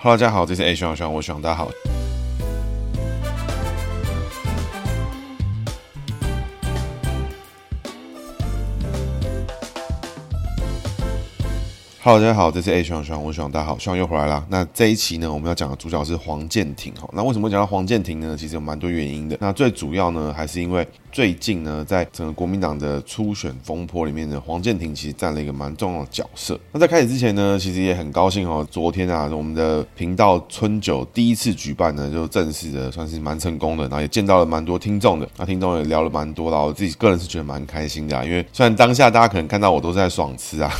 哈喽，大家好，这是 A 徐徐，我徐大家好。Hello，大家好，这是 A 徐徐，我徐大家好，希望又回来了。那这一期呢，我们要讲的主角是黄建庭哈。那为什么讲到黄建庭呢？其实有蛮多原因的。那最主要呢，还是因为。最近呢，在整个国民党的初选风波里面呢，黄建庭其实占了一个蛮重要的角色。那在开始之前呢，其实也很高兴哦。昨天啊，我们的频道春酒第一次举办呢，就正式的算是蛮成功的，然后也见到了蛮多听众的。那听众也聊了蛮多啦，我自己个人是觉得蛮开心的啊。因为虽然当下大家可能看到我都在爽吃啊，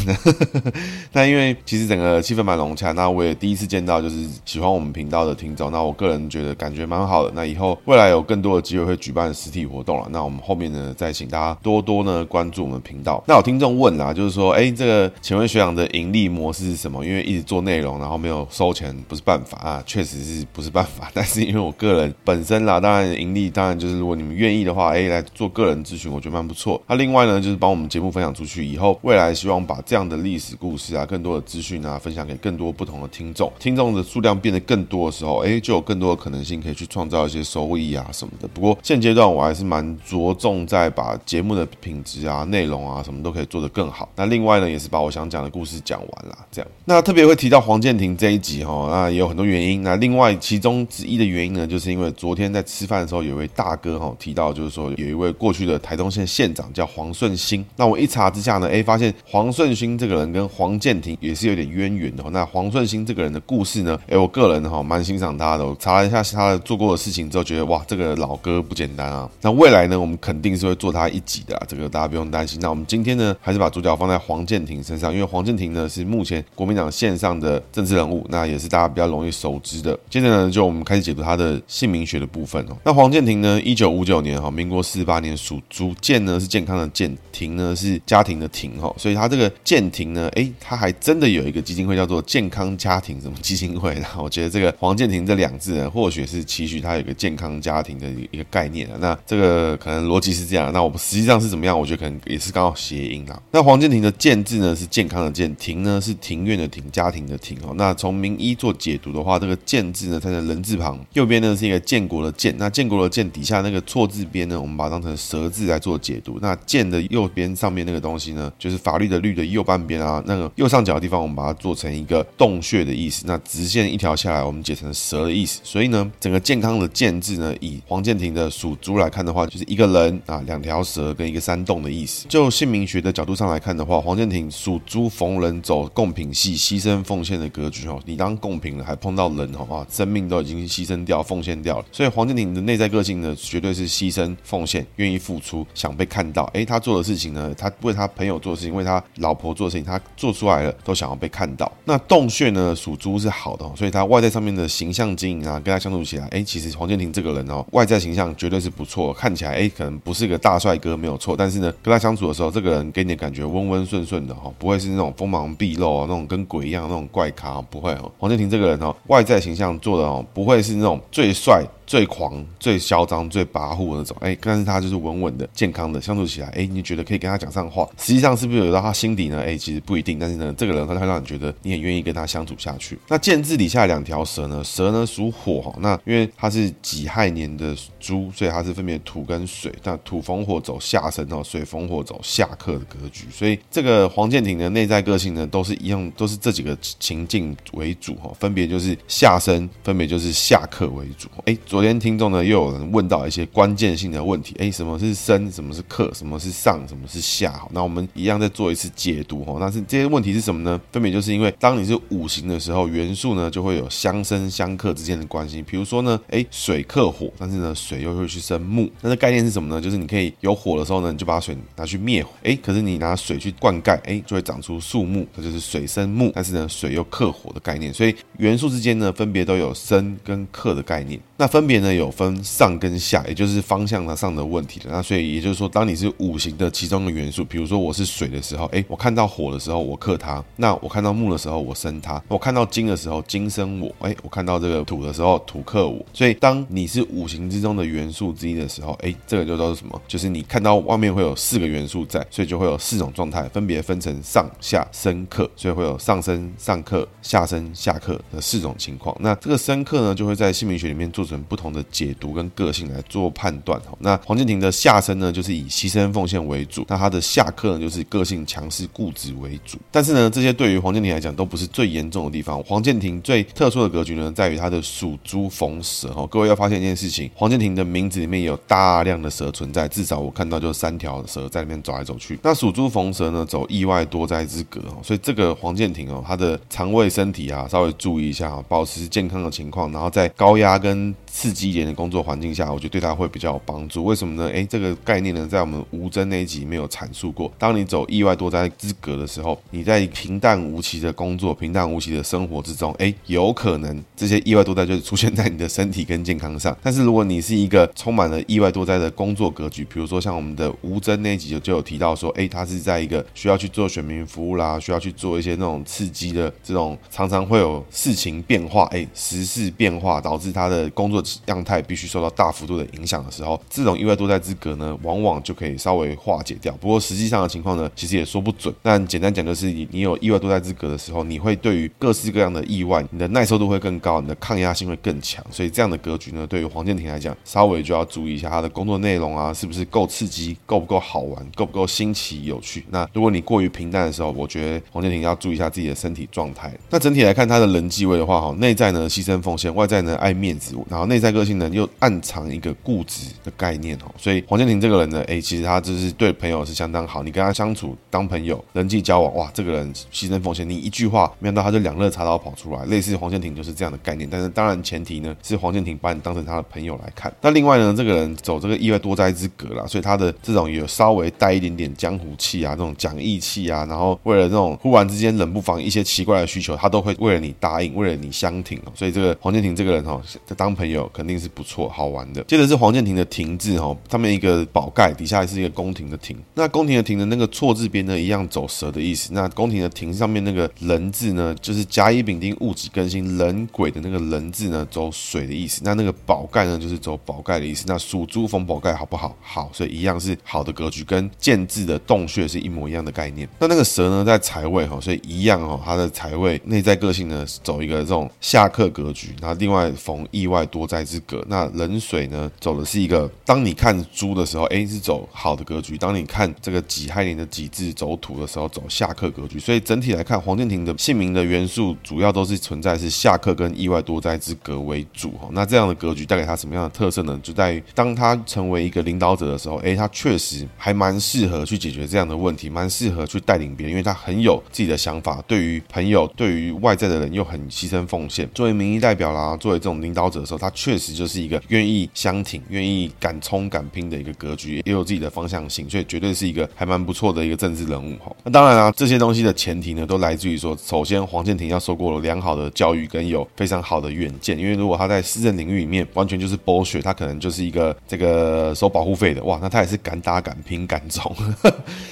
但因为其实整个气氛蛮融洽。那我也第一次见到就是喜欢我们频道的听众。那我个人觉得感觉蛮好的。那以后未来有更多的机会会举办实体活动了。那我们后面呢，再请大家多多呢关注我们频道。那有听众问啦，就是说，哎，这个请问学长的盈利模式是什么？因为一直做内容，然后没有收钱，不是办法啊，确实是不是办法。但是因为我个人本身啦，当然盈利，当然就是如果你们愿意的话，哎，来做个人咨询，我觉得蛮不错。那另外呢，就是帮我们节目分享出去以后，未来希望把这样的历史故事啊，更多的资讯啊，分享给更多不同的听众。听众的数量变得更多的时候，哎，就有更多的可能性可以去创造一些收益啊什么的。不过现阶段我还是蛮着重在。把节目的品质啊、内容啊什么都可以做得更好。那另外呢，也是把我想讲的故事讲完了。这样，那特别会提到黄建庭这一集哈，那也有很多原因。那另外其中之一的原因呢，就是因为昨天在吃饭的时候，有一位大哥哈提到，就是说有一位过去的台东县县长叫黄顺兴。那我一查之下呢，哎，发现黄顺兴这个人跟黄建健庭也是有点渊源的。那黄顺兴这个人的故事呢，哎，我个人哈蛮欣赏他的。我查了一下他的做过的事情之后，觉得哇，这个老哥不简单啊。那未来呢，我们肯定是。会做他一集的，这个大家不用担心。那我们今天呢，还是把主角放在黄健庭身上，因为黄健庭呢是目前国民党线上的政治人物，那也是大家比较容易熟知的。接着呢，就我们开始解读他的姓名学的部分哦。那黄健庭呢，一九五九年哈，民国四十八年属猪，健呢是健康的健，庭呢是家庭的庭哈，所以他这个健庭呢，哎，他还真的有一个基金会叫做健康家庭什么基金会。那我觉得这个黄健庭这两字呢，或许是期许他有一个健康家庭的一个概念啊。那这个可能逻辑是这样。那我们实际上是怎么样？我觉得可能也是刚好谐音啊。那黄健庭的健字呢是健康的健，庭呢是庭院的庭，家庭的庭哦。那从名医做解读的话，这个健字呢它在人字旁，右边呢是一个建国的建。那建国的建底下那个错字边呢，我们把它当成蛇字来做解读。那健的右边上面那个东西呢，就是法律的律的右半边啊，那个右上角的地方，我们把它做成一个洞穴的意思。那直线一条下来，我们解成蛇的意思。所以呢，整个健康的健字呢，以黄健庭的属猪来看的话，就是一个人啊，两条。蛇跟一个山洞的意思，就姓名学的角度上来看的话，黄健庭属猪，逢人走贡品系，牺牲奉献的格局哦。你当贡品了，还碰到人哦啊，生命都已经牺牲掉、奉献掉了。所以黄健庭的内在个性呢，绝对是牺牲奉献、愿意付出、想被看到。诶，他做的事情呢，他为他朋友做的事情，为他老婆做的事情，他做出来了，都想要被看到。那洞穴呢，属猪是好的，所以他外在上面的形象经营啊，跟他相处起来，哎，其实黄健庭这个人哦，外在形象绝对是不错，看起来哎，可能不是个大帅。哥没有错，但是呢，跟他相处的时候，这个人给你的感觉温温顺顺的哈，不会是那种锋芒毕露啊，那种跟鬼一样那种怪咖，不会哦。黄健庭这个人哦，外在形象做的哦，不会是那种最帅。最狂、最嚣张、最跋扈的那种，哎，但是他就是稳稳的、健康的，相处起来，哎，你觉得可以跟他讲上话。实际上是不是有到他心底呢？哎，其实不一定。但是呢，这个人他会让你觉得你很愿意跟他相处下去。那健字底下两条蛇呢？蛇呢属火哈。那因为它是己亥年的猪，所以它是分别土跟水。那土逢火走下生哦，水逢火走下克的格局。所以这个黄建庭的内在个性呢，都是一样，都是这几个情境为主哈，分别就是下生，分别就是下克为主。哎，昨天听众呢，又有人问到一些关键性的问题，哎，什么是生？什么是克？什么是上？什么是下？好，那我们一样再做一次解读哈。那是这些问题是是什么呢？分别就是因为当你是五行的时候，元素呢就会有相生相克之间的关系。比如说呢，哎，水克火，但是呢，水又会去生木。那这概念是什么呢？就是你可以有火的时候呢，你就把水拿去灭火，哎，可是你拿水去灌溉，哎，就会长出树木，它就是水生木。但是呢，水又克火的概念。所以元素之间呢，分别都有生跟克的概念。那分别呢有分上跟下，也就是方向的上的问题了。那所以也就是说，当你是五行的其中的元素，比如说我是水的时候，哎，我看到火的时候我克它；那我看到木的时候我生它；我看到金的时候金生我，哎，我看到这个土的时候土克我。所以当你是五行之中的元素之一的时候，哎，这个就叫做什么？就是你看到外面会有四个元素在，所以就会有四种状态，分别分成上下生克，所以会有上升上克、下升下克的四种情况。那这个生克呢，就会在姓名学里面做成不同的解读跟个性来做判断。那黄健庭的下升呢，就是以牺牲奉献为主；那他的下克呢，就是个性强势固执为主。但是呢，那这些对于黄健庭来讲都不是最严重的地方。黄健庭最特殊的格局呢，在于他的属猪逢蛇。哈，各位要发现一件事情，黄健庭的名字里面有大量的蛇存在，至少我看到就三条蛇在里面走来走去。那属猪逢蛇呢，走意外多灾之格。所以这个黄健庭哦，他的肠胃身体啊，稍微注意一下，保持健康的情况，然后在高压跟刺激一点的工作环境下，我觉得对他会比较有帮助。为什么呢？诶，这个概念呢，在我们吴真那一集没有阐述过。当你走意外多灾之格的时候，你在平淡无奇的工作、平淡无奇的生活之中，诶，有可能这些意外多灾就是出现在你的身体跟健康上。但是如果你是一个充满了意外多灾的工作格局，比如说像我们的吴真那一集就就有提到说，诶，他是在一个需要去做选民服务啦，需要去做一些那种刺激的这种，常常会有事情变化，诶，时事变化导致他的工作。样态必须受到大幅度的影响的时候，这种意外多灾之格呢，往往就可以稍微化解掉。不过实际上的情况呢，其实也说不准。但简单讲就是，你有意外多灾之格的时候，你会对于各式各样的意外，你的耐受度会更高，你的抗压性会更强。所以这样的格局呢，对于黄健庭来讲，稍微就要注意一下他的工作内容啊，是不是够刺激，够不够好玩，够不够新奇有趣。那如果你过于平淡的时候，我觉得黄健庭要注意一下自己的身体状态。那整体来看，他的人际位的话，哈，内在呢牺牲奉献，外在呢爱面子，然后内内在个性呢又暗藏一个固执的概念哦，所以黄建庭这个人呢，哎，其实他就是对朋友是相当好，你跟他相处当朋友，人际交往，哇，这个人牺牲奉献，你一句话，没想到他就两肋插刀跑出来，类似黄建庭就是这样的概念。但是当然前提呢是黄建庭把你当成他的朋友来看。那另外呢，这个人走这个意外多灾之格啦，所以他的这种有稍微带一点点江湖气啊，这种讲义气啊，然后为了这种忽然之间冷不防一些奇怪的需求，他都会为了你答应，为了你相挺哦。所以这个黄建庭这个人哈，当朋友肯定是不错。好玩的，接着是黄建庭的庭字哈，上面一个宝盖，底下是一个宫廷的亭。那宫廷的亭的那个错字边呢，一样走蛇的意思。那宫廷的亭上面那个人字呢，就是甲乙丙丁戊己庚辛壬癸的那个人字呢，走水的意思。那那个宝盖呢，就是走宝盖的意思。那属猪逢宝盖好不好？好，所以一样是好的格局，跟建字的洞穴是一模一样的概念。那那个蛇呢，在财位哈，所以一样哈，它的财位内在个性呢，走一个这种下克格局。然后另外逢意外多灾之格，那冷水呢，走的是一个，当你看猪的时候，哎，是走好的格局；当你看这个己亥年的己字走土的时候，走下克格局。所以整体来看，黄建庭的姓名的元素主要都是存在是下克跟意外多灾之格为主哈。那这样的格局带给他什么样的特色呢？就在于当他成为一个领导者的时候，哎，他确实还蛮适合去解决这样的问题，蛮适合去带领别人，因为他很有自己的想法，对于朋友、对于外在的人又很牺牲奉献。作为民意代表啦，作为这种领导者的时候，他确实就是一个愿意。相挺，愿意敢冲敢拼的一个格局，也有自己的方向性，所以绝对是一个还蛮不错的一个政治人物哈。那当然啊，这些东西的前提呢，都来自于说，首先黄建庭要受过了良好的教育，跟有非常好的远见。因为如果他在私人领域里面完全就是剥削他可能就是一个这个收保护费的哇，那他也是敢打敢拼敢冲，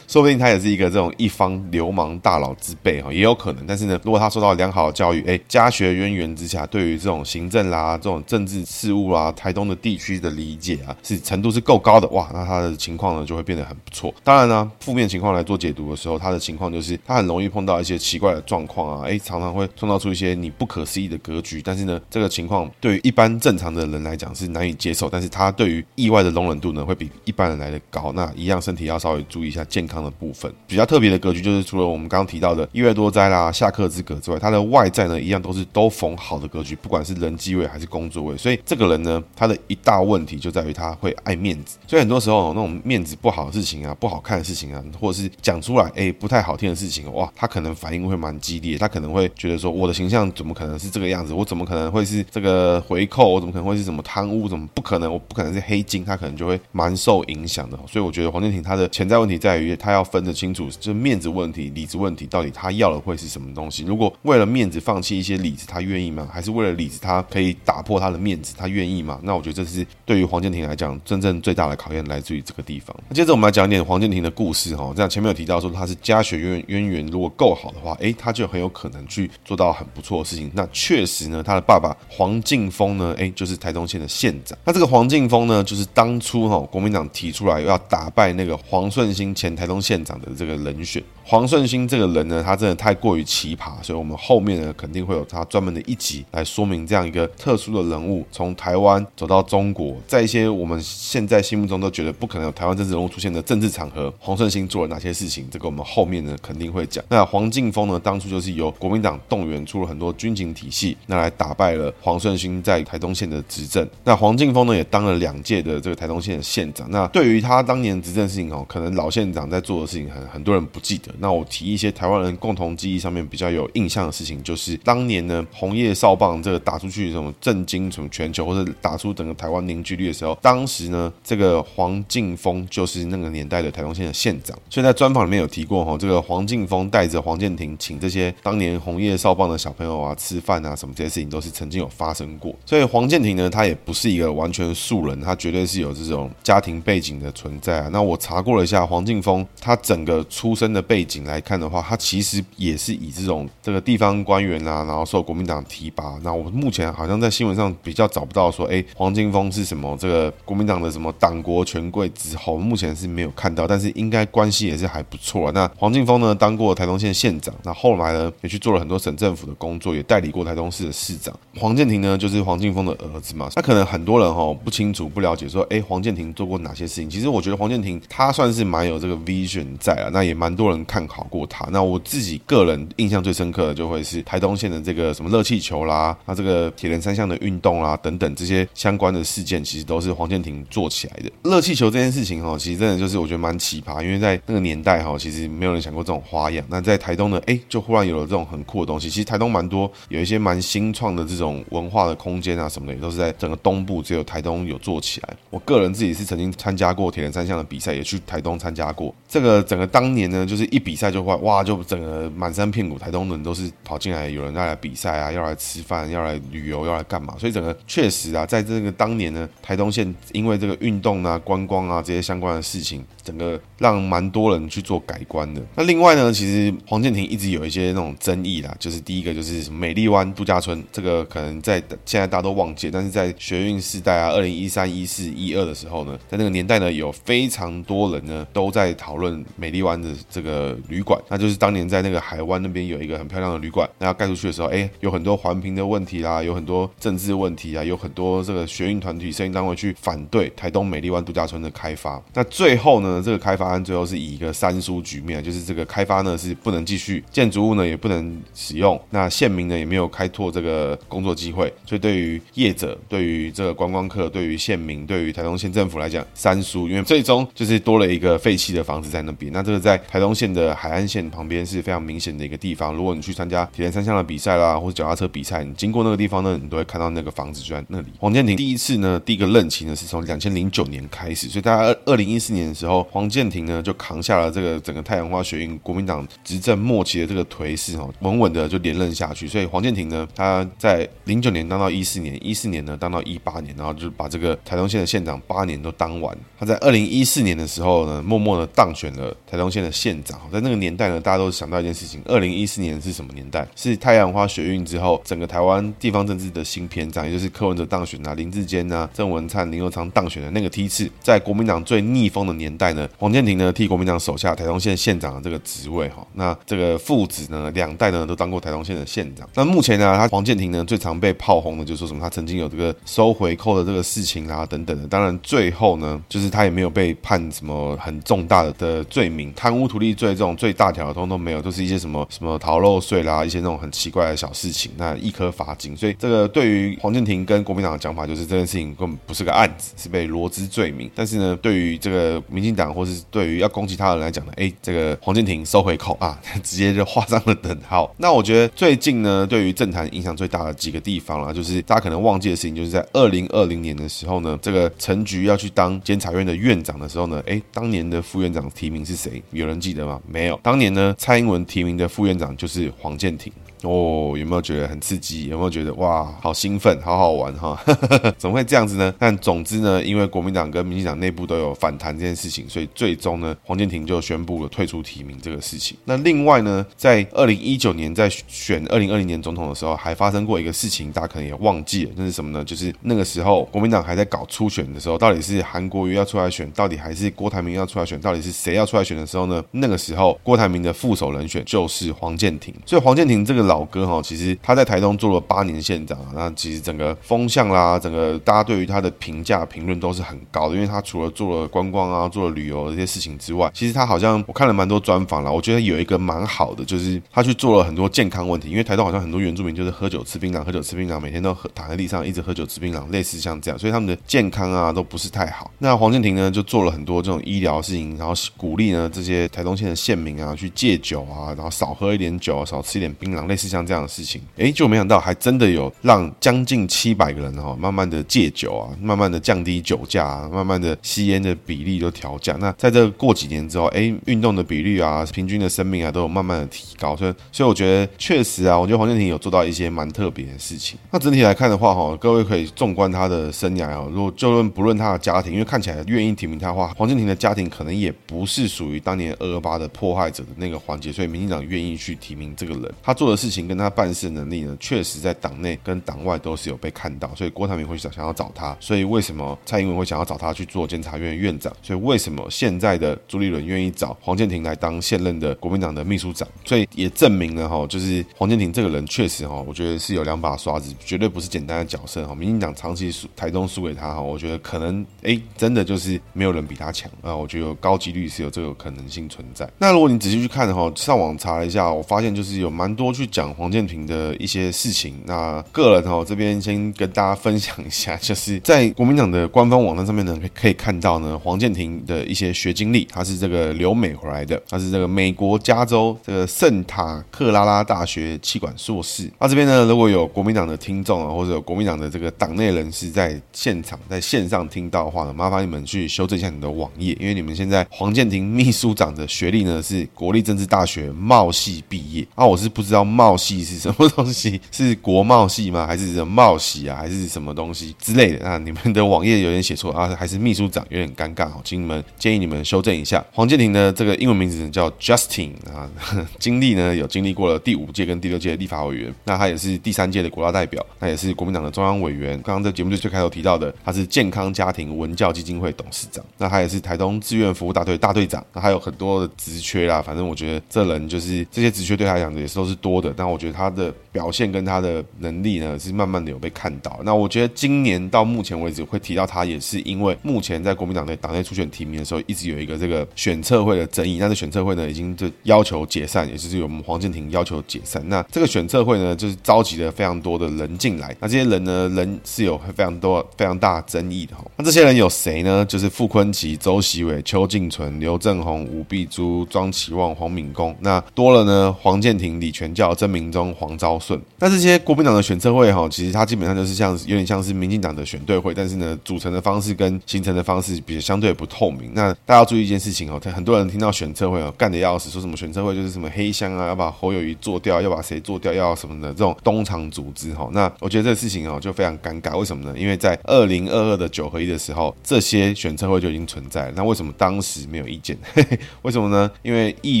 说不定他也是一个这种一方流氓大佬之辈哈，也有可能。但是呢，如果他受到良好的教育，哎，家学渊源之下，对于这种行政啦、这种政治事务啦、台东的。地区的理解啊，是程度是够高的哇，那他的情况呢就会变得很不错。当然呢，负面情况来做解读的时候，他的情况就是他很容易碰到一些奇怪的状况啊，诶，常常会创造出一些你不可思议的格局。但是呢，这个情况对于一般正常的人来讲是难以接受，但是他对于意外的容忍度呢会比一般人来的高。那一样身体要稍微注意一下健康的部分。比较特别的格局就是除了我们刚刚提到的意外多灾啦、下克之格之外，他的外在呢一样都是都逢好的格局，不管是人机位还是工作位。所以这个人呢，他的一大问题就在于他会爱面子，所以很多时候那种面子不好的事情啊、不好看的事情啊，或者是讲出来哎不太好听的事情，哇，他可能反应会蛮激烈，他可能会觉得说我的形象怎么可能是这个样子？我怎么可能会是这个回扣？我怎么可能会是什么贪污？怎么不可能？我不可能是黑金？他可能就会蛮受影响的。所以我觉得黄建庭他的潜在问题在于他要分得清楚，就是面子问题、里子问题，到底他要的会是什么东西？如果为了面子放弃一些里子，他愿意吗？还是为了里子他可以打破他的面他愿意吗？那我觉得这是对于黄健庭来讲，真正最大的考验来自于这个地方。那接着我们来讲一点黄健庭的故事哈。这样前面有提到说他是家学渊渊源，如果够好的话，诶，他就很有可能去做到很不错的事情。那确实呢，他的爸爸黄敬峰呢，诶，就是台东县的县长。那这个黄敬峰呢，就是当初哈国民党提出来要打败那个黄顺兴前台东县长的这个人选。黄顺兴这个人呢，他真的太过于奇葩，所以我们后面呢肯定会有他专门的一集来说明这样一个特殊的人物，从台湾走到中国，在一些我们现在心目中都觉得不可能有台湾政治人物出现的政治场合，黄顺兴做了哪些事情？这个我们后面呢肯定会讲。那黄敬峰呢，当初就是由国民党动员出了很多军警体系，那来打败了黄顺兴在台东县的执政。那黄敬峰呢，也当了两届的这个台东县的县长。那对于他当年执政事情哦，可能老县长在做的事情很很多人不记得。那我提一些台湾人共同记忆上面比较有印象的事情，就是当年呢，红叶哨棒这个打出去什么震惊什么全球，或者打出整个台湾凝聚力的时候，当时呢，这个黄敬峰就是那个年代的台东县的县长。所以在专访里面有提过哈，这个黄敬峰带着黄建庭请这些当年红叶少棒的小朋友啊吃饭啊什么这些事情，都是曾经有发生过。所以黄建庭呢，他也不是一个完全素人，他绝对是有这种家庭背景的存在啊。那我查过了一下黄敬峰他整个出生的背景来看的话，他其实也是以这种这个地方官员啊，然后受国民党提拔。那我目前好像在新闻上比较找不到说，哎，黄敬丰是什么这个国民党的什么党国权贵之后，目前是没有看到，但是应该关系也是还不错。那黄敬丰呢，当过台东县县长，那后来呢也去做了很多省政府的工作，也代理过台东市的市长。黄建庭呢，就是黄敬丰的儿子嘛。那可能很多人哈不清楚、不了解，说，哎，黄建庭做过哪些事情？其实我觉得黄建庭他算是蛮有这个 vision 在啊，那也蛮多人看好过他。那我自己个人印象最深刻的，就会是台东县的这个什么热气球啦，那这个铁人三项的运动啊等等这些相关的事件，其实都是黄健庭做起来的。热气球这件事情哈，其实真的就是我觉得蛮奇葩，因为在那个年代哈，其实没有人想过这种花样。那在台东呢，哎，就忽然有了这种很酷的东西。其实台东蛮多有一些蛮新创的这种文化的空间啊什么的，也都是在整个东部只有台东有做起来。我个人自己是曾经参加过铁人三项的比赛，也去台东参加过。这个整个当年呢，就是一比赛就会哇，就整个满山遍谷台东人都是跑进来，有人要来比赛啊，要来吃饭，要来旅游，要来干嘛？所以整个确实啊，在这个当年呢，台东县因为这个运动啊、观光啊这些相关的事情，整个让蛮多人去做改观的。那另外呢，其实黄健庭一直有一些那种争议啦，就是第一个就是美丽湾度假村，这个可能在现在大家都忘记，但是在学运时代啊，二零一三、一四、一二的时候呢，在那个年代呢，有非常多人呢都在讨论美丽湾的这个旅馆，那就是当年在那个海湾那边有一个很漂亮的旅馆，那要盖出去的时候，哎，有很多环评的问题啦，有很多政治问题啊，有很多这个学运团体、声音单位去反对台东美丽湾度假村的开发。那最后呢，这个开发案最后是以一个三输局面，就是这个开发呢是不能继续，建筑物呢也不能使用，那县民呢也没有开拓这个工作机会，所以对于业者、对于这个观光客、对于县民、对于台东县政府来讲，三输，因为最终就是多了一个废弃的房子在那边。那这个在台东县的海岸线旁边是非常明显的一个地方。如果你去参加铁人三项的比赛啦，或者脚踏车比赛，你经过那个地方呢，你都会看到那个房子就在那里。黄健庭第一次呢，第一个任期呢是从两千零九年开始，所以大家二二零一四年的时候，黄健庭呢就扛下了这个整个太阳花学运国民党执政末期的这个颓势哈，稳稳的就连任下去。所以黄健庭呢，他在零九年当到一四年，一四年呢当到一八年，然后就把这个台东县的县长八年都当完。他在二零一四年的时候呢，默默的当选了台东县的县长。在那个年代呢，大家都想到一件事情：二零一四年是什么年代？是太阳花学运之后，整个台湾地方政治的新篇章，也就是是柯文哲当选啊，林志坚啊，郑文灿、林右昌当选的那个梯次。在国民党最逆风的年代呢，黄建庭呢替国民党手下台东县县长的这个职位哈。那这个父子呢，两代呢都当过台东县的县长。那目前呢，他黄建庭呢最常被炮轰的，就是说什么他曾经有这个收回扣的这个事情啊等等的。当然最后呢，就是他也没有被判什么很重大的罪名，贪污图利罪这种最大条通通没有，都是一些什么什么逃漏税啦，一些那种很奇怪的小事情，那一颗罚金。所以这个对于黄建庭跟国民党的讲法，就是这件事情根本不是个案子，是被罗织罪名。但是呢，对于这个民进党或是对于要攻击他的人来讲呢，哎，这个黄健庭收回扣啊，直接就画上了等号。那我觉得最近呢，对于政坛影响最大的几个地方啦，就是大家可能忘记的事情，就是在二零二零年的时候呢，这个陈菊要去当监察院的院长的时候呢，哎，当年的副院长提名是谁？有人记得吗？没有。当年呢，蔡英文提名的副院长就是黄健庭。哦，有没有觉得很刺激？有没有觉得哇，好兴奋，好好好玩哈，怎么会这样子呢？但总之呢，因为国民党跟民进党内部都有反弹这件事情，所以最终呢，黄健庭就宣布了退出提名这个事情。那另外呢，在二零一九年在选二零二零年总统的时候，还发生过一个事情，大家可能也忘记了，那是什么呢？就是那个时候国民党还在搞初选的时候，到底是韩国瑜要出来选，到底还是郭台铭要出来选，到底是谁要出来选的时候呢？那个时候郭台铭的副手人选就是黄健庭，所以黄健庭这个老哥哈，其实他在台东做了八年县长，那其实整个风向啦，整个大家对于他的评价评论都是很高的，因为他除了做了观光啊，做了旅游这些事情之外，其实他好像我看了蛮多专访啦，我觉得有一个蛮好的，就是他去做了很多健康问题，因为台东好像很多原住民就是喝酒吃槟榔，喝酒吃槟榔，每天都喝躺在地上一直喝酒吃槟榔，类似像这样，所以他们的健康啊都不是太好。那黄健庭呢就做了很多这种医疗事情，然后鼓励呢这些台东县的县民啊去戒酒啊，然后少喝一点酒，少吃一点槟榔，类似像这样的事情，诶，就没想到还真的有让将近七百个人哈，慢慢的戒酒啊，慢慢的降低酒驾啊，慢慢的吸烟的比例都调降。那在这过几年之后，诶，运动的比率啊，平均的生命啊，都有慢慢的提高。所以，所以我觉得确实啊，我觉得黄健庭有做到一些蛮特别的事情。那整体来看的话，哈，各位可以纵观他的生涯啊，如果就论不论他的家庭，因为看起来愿意提名他的话，黄健庭的家庭可能也不是属于当年二二八的迫害者的那个环节，所以民进党愿意去提名这个人。他做的事情跟他办事能力呢，确实在党内跟党外都是有被看到。所以郭台铭会想想要找他，所以为什么蔡英文会想要找他去做监察院院长？所以为什么现在的朱立伦愿意找黄健庭来当现任的国民党的秘书长？所以也证明了哈，就是黄健庭这个人确实哈，我觉得是有两把刷子，绝对不是简单的角色哈。民进党长期输台东输给他哈，我觉得可能哎，真的就是没有人比他强啊。我觉得有高几率是有这个可能性存在。那如果你仔细去看哈，上网查了一下，我发现就是有蛮多去讲黄健庭的一些事情。那个人哈，这边先跟大家分享一下，就是在国民党的官方网站上面呢，可以看到呢，黄建庭的一些学经历，他是这个留美回来的，他是这个美国加州这个圣塔克拉拉大学气管硕士。那这边呢，如果有国民党的听众啊，或者有国民党的这个党内人士在现场在线上听到的话呢，麻烦你们去修正一下你的网页，因为你们现在黄建庭秘书长的学历呢是国立政治大学贸系毕业啊，我是不知道贸系是什么东西，是国贸系吗？还是什么贸系啊？还是什么东西之类的？那你们的网页有点写错啊，还是秘书长有点尴尬哦，请你们建议你们修正一下。黄建庭的这个英文名字叫 Justin 啊，经历呢有经历过了第五届跟第六届的立法委员，那他也是第三届的国大代表，那也是国民党的中央委员。刚刚在节目最最开头提到的，他是健康家庭文教基金会董事长，那他也是台东志愿服务大队大队长，那还有很多的职缺啦。反正我觉得这人就是这些职缺对他来讲也是都是多的，但我觉得他的表现跟他的能力呢是慢慢的有被看到。那我觉得今年到目前为止会提到他，也是因为目前在国民党内党内初选提名的时候，一直有一个这个选测会的争议。但是选测会呢，已经就要求解散，也就是由我们黄健庭要求解散。那这个选测会呢，就是召集了非常多的人进来。那这些人呢，人是有非常多非常大争议的哈。那这些人有谁呢？就是傅崐萁、周习伟、邱静纯、刘正宏、吴碧珠、庄启旺、黄敏公。那多了呢，黄健庭、李全教、曾明忠、黄昭顺。那这些国民党的选测会哈，其实他基本上就是像有点像是民进党的选对会，但是呢，组成的方式跟形成的方式比较相对不透明。那大家要注意一件事情哦，很多人听到选测会哦，干得要死，说什么选测会就是什么黑箱啊，要把侯友宜做掉，要把谁做掉，要什么的这种东厂组织哈。那我觉得这个事情哦就非常尴尬，为什么呢？因为在二零二二的九合一的时候，这些选测会就已经存在了。那为什么当时没有意见？为什么呢？因为议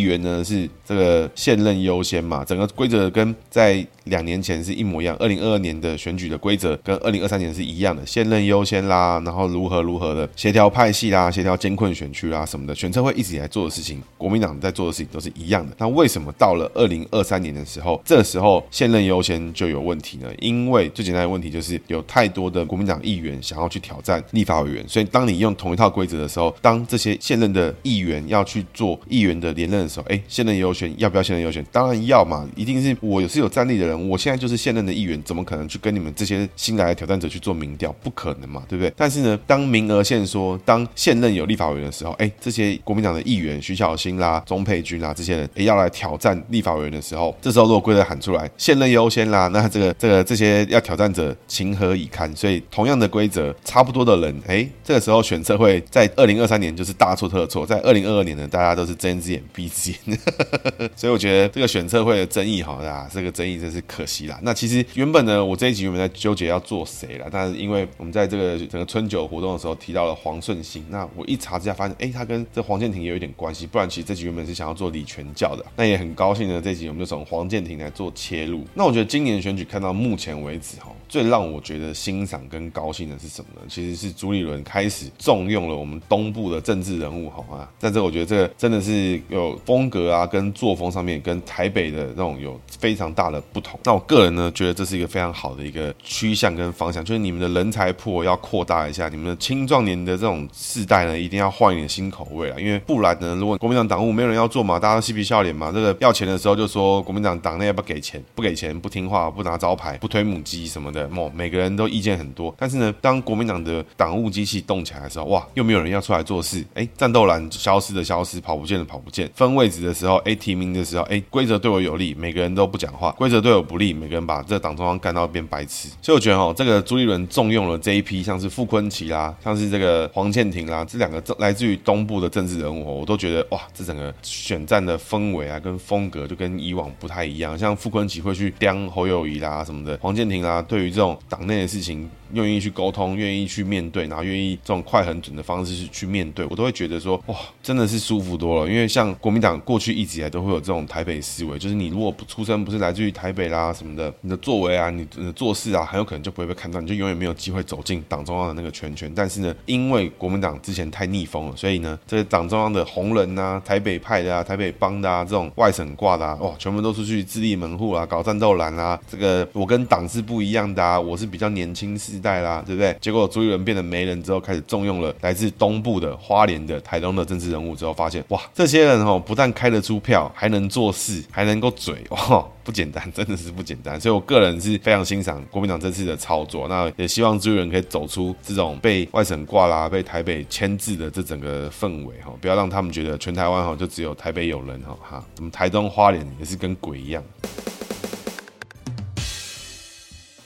员呢是这个现任优先嘛，整个规则跟在两年前是一模一样。二零二二年的选举的规则跟二零二三年是一样的，现任优先啦，然后如何如何的协调派系啦，协调艰困选区啦什么的，选测会一直以来做的事情，国民党在做的事情都是一样的。那为什么到了二零二三年的时候，这时候现任优先就有问题呢？因为最简单的问题就是有太多的国民党议员想要去挑战立法委员，所以当你用同一套规则的时候，当这些现任的议员要去做议员的连任的时候，哎，现任优先要不要现任优先？当然要嘛，一定是我是有战力的人，我现在就是现任的议员，怎么可能去跟你们这些新来的挑战者去做民调？不可能嘛，对不对？但是呢，当名额限缩，当现任有立法委员的时候，哎，这些国民党的议员徐小新啦、钟佩君啦这些人，哎，要来挑战立法委员的时候，这时候如果规则喊出来，现任优先啦，那这个这个这些要挑战者情何以堪？所以同样的规则，差不多的人，哎，这个时候选测会在二零二三年就是大错特错，在二零二二年呢，大家都是睁一只眼闭一只眼，所以我觉得这个选测会的争议，哈，啊，这个争议真是可惜啦。那其实原本呢，我这一集原本在纠结要做谁啦，但是因为我们在这个整个春酒活动的时候提到了黄顺兴，那我一查之下发现，哎，他跟这黄建庭也有一点关系，不然其实这集原本是想要做李全教的。那也很高兴呢，这集我们就从黄建庭来做切入。那我觉得今年选举看到目前为止哈，最让我觉得欣赏跟高兴的是什么呢？其实是朱立伦开始重用了我们东部的政治人物哈啊，在这我觉得这个真的是有风格啊，跟作风上面跟台北的那种有非常大的不同。那我个人呢，觉得这是一个非常好的一个趋向跟方向，就是你们的人才铺要扩大一下，你们的青壮年的这种世代呢，一定要换一点新口味啊，因为不然呢，如果国民党党务没有人要做嘛，大家都嬉皮笑脸嘛，这个要钱的时候就说国民党党内要不要给钱，不给钱不听话，不拿招牌，不推母鸡什么的，哦，每个人都意见很多。但是呢，当国民党的党务机器动起来的时候，哇，又没有人要出来做事，哎，战斗蓝消失的消失，跑不见的跑不见，分位置的时候，哎，提名的时候，哎，规则对我有利，每个人都不讲话，规则对我不利，每个人把这党中央干到变白痴。所以我觉得哦，这个朱立伦重用了这一批，像是傅崐萁啦，像是这个黄健庭啦，这两个来自于东部的政治人物，我都觉得哇，这整个选战的氛围啊，跟风格就跟以往不太一样。像傅崐萁会去刁侯友谊啦什么的，黄健庭啦，对于这种党内的事情。愿意去沟通，愿意去面对，然后愿意这种快狠准的方式去去面对，我都会觉得说哇，真的是舒服多了。因为像国民党过去一直以来都会有这种台北思维，就是你如果不出生不是来自于台北啊什么的，你的作为啊，你的做事啊，很有可能就不会被看到，你就永远没有机会走进党中央的那个圈圈。但是呢，因为国民党之前太逆风了，所以呢，这个党中央的红人啊，台北派的啊，台北帮的啊，这种外省挂的啊，哇，全部都出去自立门户啊，搞战斗蓝啊，这个我跟党是不一样的啊，我是比较年轻世代啦，对不对？结果朱立伦变得没人之后，开始重用了来自东部的、花莲的、台东的政治人物之后，发现哇，这些人哦，不但开得出票，还能做事，还能够嘴，哇，不简单，真的是不简单。所以我个人是非常欣赏国民党这次的操作，那也希望朱立伦可以走出这种被外省挂啦、被台北牵制的这整个氛围哈，不要让他们觉得全台湾哈就只有台北有人哈哈，怎么台东、花莲也是跟鬼一样。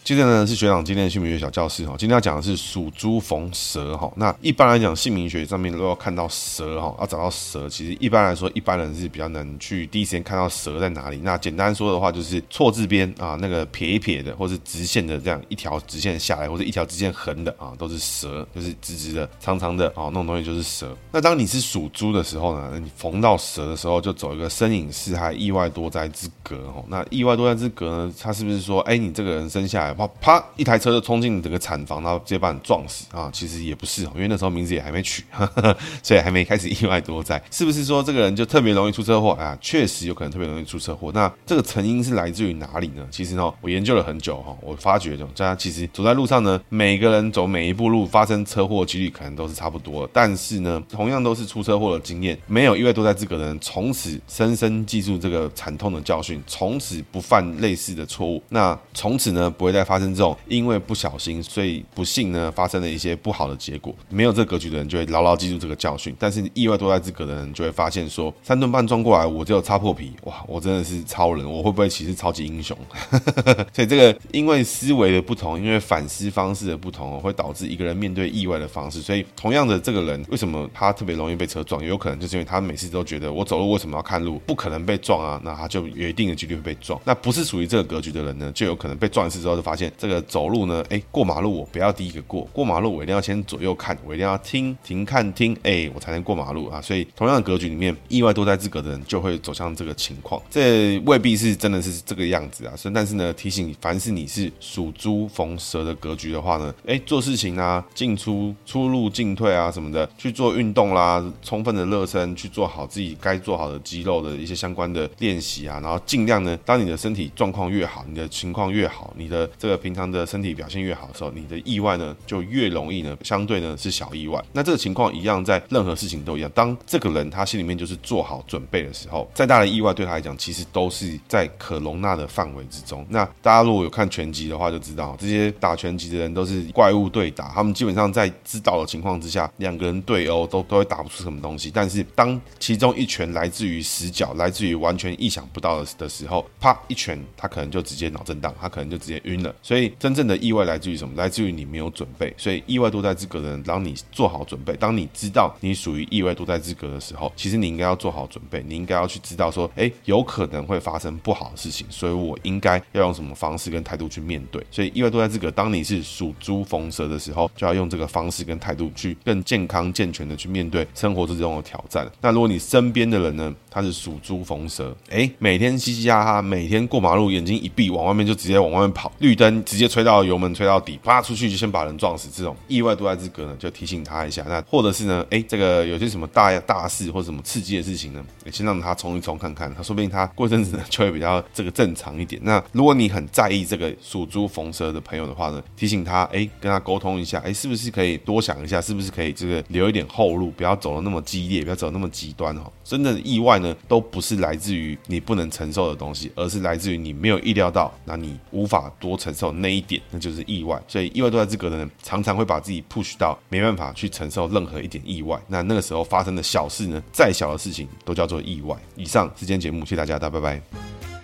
接着呢是学长今天的姓名学小教室哈，今天要讲的是属猪逢蛇哈。那一般来讲，姓名学上面如果要看到蛇哈，要找到蛇，其实一般来说，一般人是比较难去第一时间看到蛇在哪里。那简单说的话，就是错字边啊，那个撇一撇的，或是直线的这样一条直线下来，或者一条直线横的啊，都是蛇，就是直直的、长长的啊，那种东西就是蛇。那当你是属猪的时候呢，你逢到蛇的时候，就走一个身隐四害、意外多灾之格哈。那意外多灾之格呢，它是不是说，哎，你这个人生下来？啪！一台车就冲进整个产房，然后直接把你撞死啊！其实也不是哦，因为那时候名字也还没取，呵呵，所以还没开始意外多灾。是不是说这个人就特别容易出车祸啊？确实有可能特别容易出车祸。那这个成因是来自于哪里呢？其实呢，我研究了很久哈，我发觉就，大家其实走在路上呢，每个人走每一步路发生车祸几率可能都是差不多的。但是呢，同样都是出车祸的经验，没有意外多灾资格的人，从此深深记住这个惨痛的教训，从此不犯类似的错误。那从此呢，不会再发生这种。因为不小心，所以不幸呢，发生了一些不好的结果。没有这格局的人就会牢牢记住这个教训，但是意外多灾之格的人就会发现说，三顿半撞过来，我只有擦破皮，哇，我真的是超人，我会不会其实超级英雄？所以这个因为思维的不同，因为反思方式的不同，会导致一个人面对意外的方式。所以同样的这个人，为什么他特别容易被车撞？也有可能就是因为他每次都觉得我走路为什么要看路？不可能被撞啊，那他就有一定的几率会被撞。那不是属于这个格局的人呢，就有可能被撞一次之后就发这个。走路呢，哎，过马路我不要第一个过，过马路我一定要先左右看，我一定要听停看听，哎，我才能过马路啊。所以同样的格局里面，意外多灾之格的人就会走向这个情况。这未必是真的是这个样子啊。所以但是呢，提醒凡是你是属猪逢蛇的格局的话呢，哎，做事情啊，进出出入进退啊什么的，去做运动啦，充分的热身，去做好自己该做好的肌肉的一些相关的练习啊，然后尽量呢，当你的身体状况越好，你的情况越好，你的这个平常。的身体表现越好的时候，你的意外呢就越容易呢，相对呢是小意外。那这个情况一样，在任何事情都一样。当这个人他心里面就是做好准备的时候，再大的意外对他来讲，其实都是在可容纳的范围之中。那大家如果有看拳击的话，就知道这些打拳击的人都是怪物对打，他们基本上在知道的情况之下，两个人对殴都都会打不出什么东西。但是当其中一拳来自于死角，来自于完全意想不到的的时候，啪一拳，他可能就直接脑震荡，他可能就直接晕了。所以真正的意外来自于什么？来自于你没有准备。所以意外多灾之格的人，当你做好准备，当你知道你属于意外多灾之格的时候，其实你应该要做好准备，你应该要去知道说，哎，有可能会发生不好的事情，所以我应该要用什么方式跟态度去面对。所以意外多灾之格，当你是属猪逢蛇的时候，就要用这个方式跟态度去更健康健全的去面对生活之中的挑战。那如果你身边的人呢，他是属猪逢蛇，哎，每天嘻嘻哈哈，每天过马路眼睛一闭，往外面就直接往外面跑，绿灯直接吹到油门吹到底，啪出去就先把人撞死。这种意外多灾之格呢，就提醒他一下。那或者是呢，哎，这个有些什么大大事或什么刺激的事情呢，先让他冲一冲看看，他说不定他过一阵子呢就会比较这个正常一点。那如果你很在意这个属猪逢蛇的朋友的话呢，提醒他，哎，跟他沟通一下，哎，是不是可以多想一下，是不是可以这个留一点后路，不要走的那么激烈，不要走得那么极端哦。真的意外呢都不是来自于你不能承受的东西，而是来自于你没有意料到，那你无法多承受那一点，那就是意外。所以意外多灾之格的人，常常会把自己 push 到没办法去承受任何一点意外。那那个时候发生的小事呢，再小的事情都叫做意外。以上是今天节目，谢谢大家，大家拜拜。